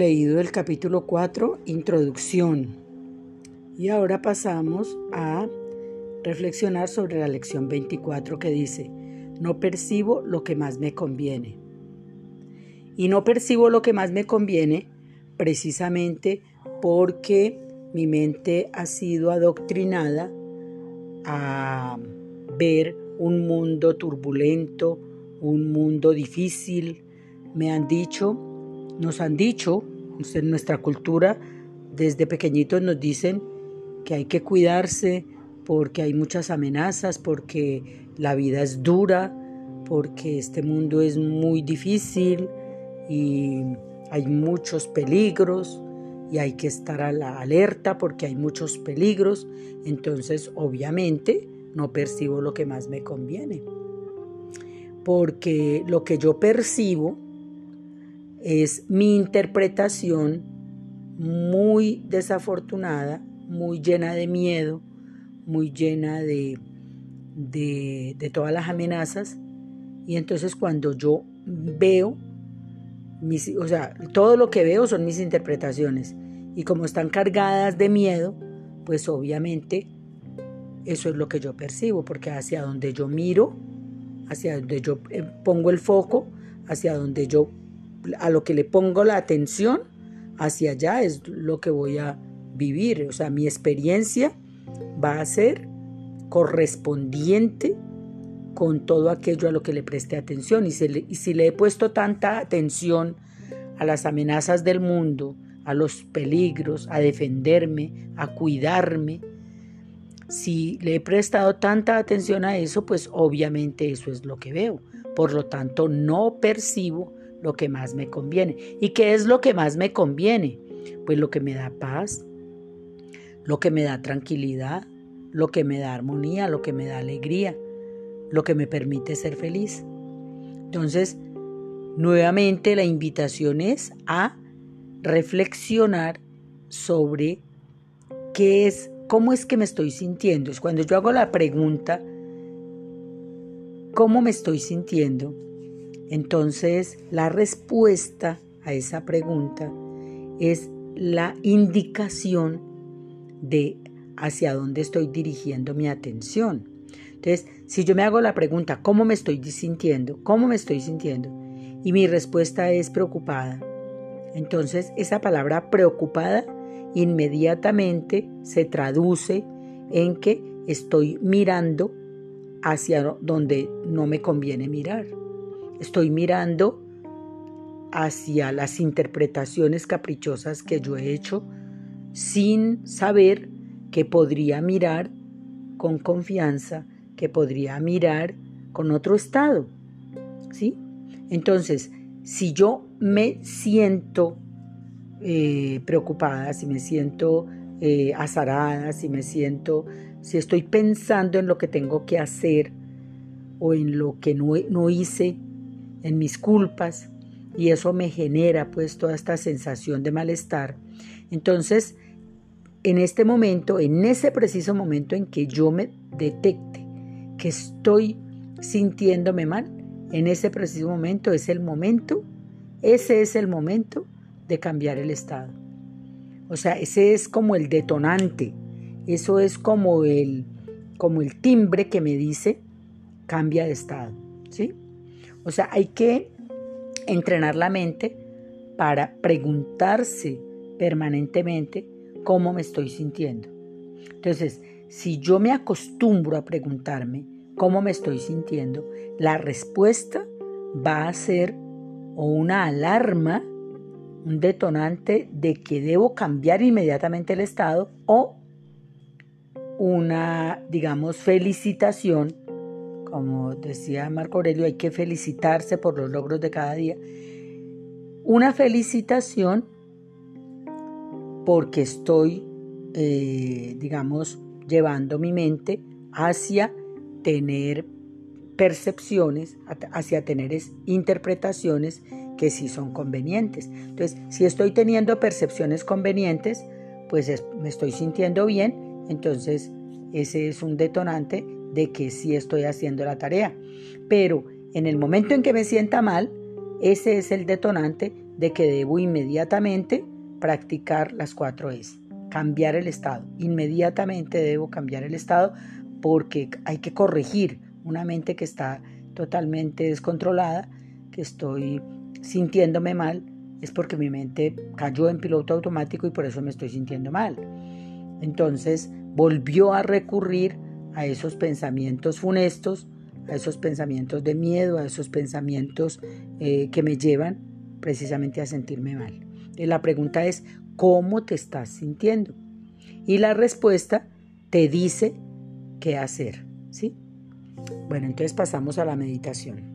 Leído el capítulo 4, Introducción, y ahora pasamos a reflexionar sobre la lección 24 que dice, no percibo lo que más me conviene. Y no percibo lo que más me conviene precisamente porque mi mente ha sido adoctrinada a ver un mundo turbulento, un mundo difícil. Me han dicho, nos han dicho, en nuestra cultura, desde pequeñitos nos dicen que hay que cuidarse porque hay muchas amenazas, porque la vida es dura, porque este mundo es muy difícil y hay muchos peligros y hay que estar a la alerta porque hay muchos peligros. Entonces, obviamente, no percibo lo que más me conviene. Porque lo que yo percibo es mi interpretación muy desafortunada, muy llena de miedo, muy llena de, de, todas las amenazas. Y entonces cuando yo veo, mis, o sea, todo lo que veo son mis interpretaciones. Y como están cargadas de miedo, pues obviamente eso es lo que yo percibo, porque hacia donde yo miro, hacia donde yo eh, pongo el foco, hacia donde yo, a lo que le pongo la atención, hacia allá es lo que voy a vivir. O sea, mi experiencia va a ser correspondiente con todo aquello a lo que le preste atención. Y si le, y si le he puesto tanta atención a las amenazas del mundo, a los peligros, a defenderme, a cuidarme, si le he prestado tanta atención a eso, pues obviamente eso es lo que veo. Por lo tanto, no percibo lo que más me conviene. ¿Y qué es lo que más me conviene? Pues lo que me da paz, lo que me da tranquilidad, lo que me da armonía, lo que me da alegría, lo que me permite ser feliz. Entonces, nuevamente la invitación es a reflexionar sobre qué es ¿Cómo es que me estoy sintiendo? Es cuando yo hago la pregunta, ¿cómo me estoy sintiendo? Entonces, la respuesta a esa pregunta es la indicación de hacia dónde estoy dirigiendo mi atención. Entonces, si yo me hago la pregunta, ¿cómo me estoy sintiendo? ¿Cómo me estoy sintiendo? Y mi respuesta es preocupada. Entonces, esa palabra preocupada inmediatamente se traduce en que estoy mirando hacia donde no me conviene mirar. Estoy mirando hacia las interpretaciones caprichosas que yo he hecho sin saber que podría mirar con confianza, que podría mirar con otro estado. ¿Sí? Entonces, si yo me siento eh, preocupada, si me siento eh, azarada, si me siento, si estoy pensando en lo que tengo que hacer o en lo que no, no hice, en mis culpas, y eso me genera pues toda esta sensación de malestar. Entonces, en este momento, en ese preciso momento en que yo me detecte que estoy sintiéndome mal, en ese preciso momento es el momento, ese es el momento de cambiar el estado. O sea, ese es como el detonante, eso es como el, como el timbre que me dice cambia de estado. O sea, hay que entrenar la mente para preguntarse permanentemente cómo me estoy sintiendo. Entonces, si yo me acostumbro a preguntarme cómo me estoy sintiendo, la respuesta va a ser o una alarma un detonante de que debo cambiar inmediatamente el estado o una, digamos, felicitación, como decía Marco Aurelio, hay que felicitarse por los logros de cada día, una felicitación porque estoy, eh, digamos, llevando mi mente hacia tener percepciones, hacia tener interpretaciones que sí son convenientes. Entonces, si estoy teniendo percepciones convenientes, pues me estoy sintiendo bien, entonces ese es un detonante de que sí estoy haciendo la tarea. Pero en el momento en que me sienta mal, ese es el detonante de que debo inmediatamente practicar las cuatro es cambiar el estado. Inmediatamente debo cambiar el estado porque hay que corregir una mente que está totalmente descontrolada, que estoy sintiéndome mal, es porque mi mente cayó en piloto automático y por eso me estoy sintiendo mal. Entonces volvió a recurrir a esos pensamientos funestos, a esos pensamientos de miedo, a esos pensamientos eh, que me llevan precisamente a sentirme mal. La pregunta es, ¿cómo te estás sintiendo? Y la respuesta te dice qué hacer, ¿sí? Bueno, entonces pasamos a la meditación.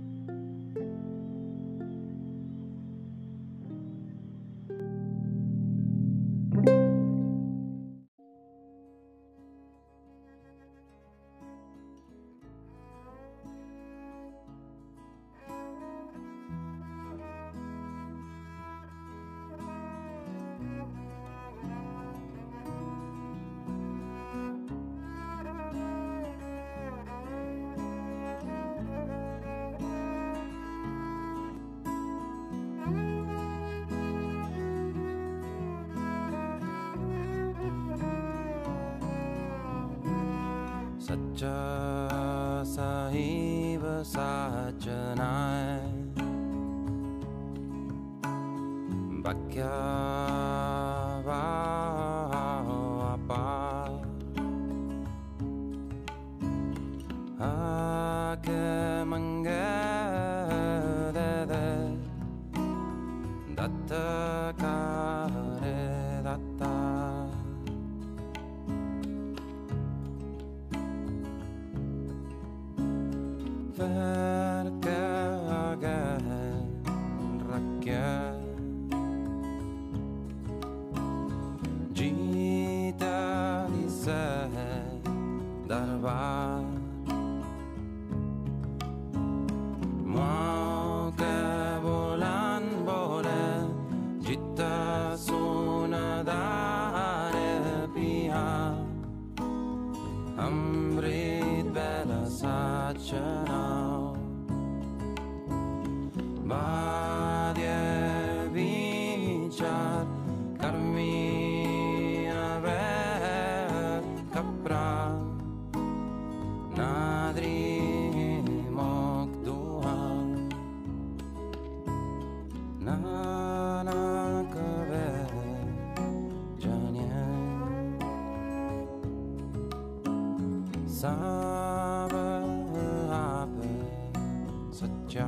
साहि सा Sabah, apa saja.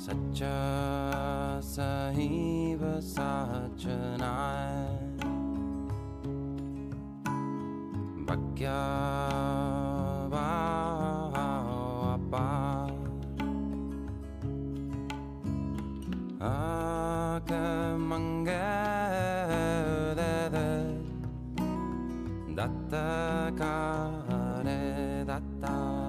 सच्चा सही बसाचनाय बक्या अपार आक मंगल दत्ता।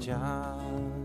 家。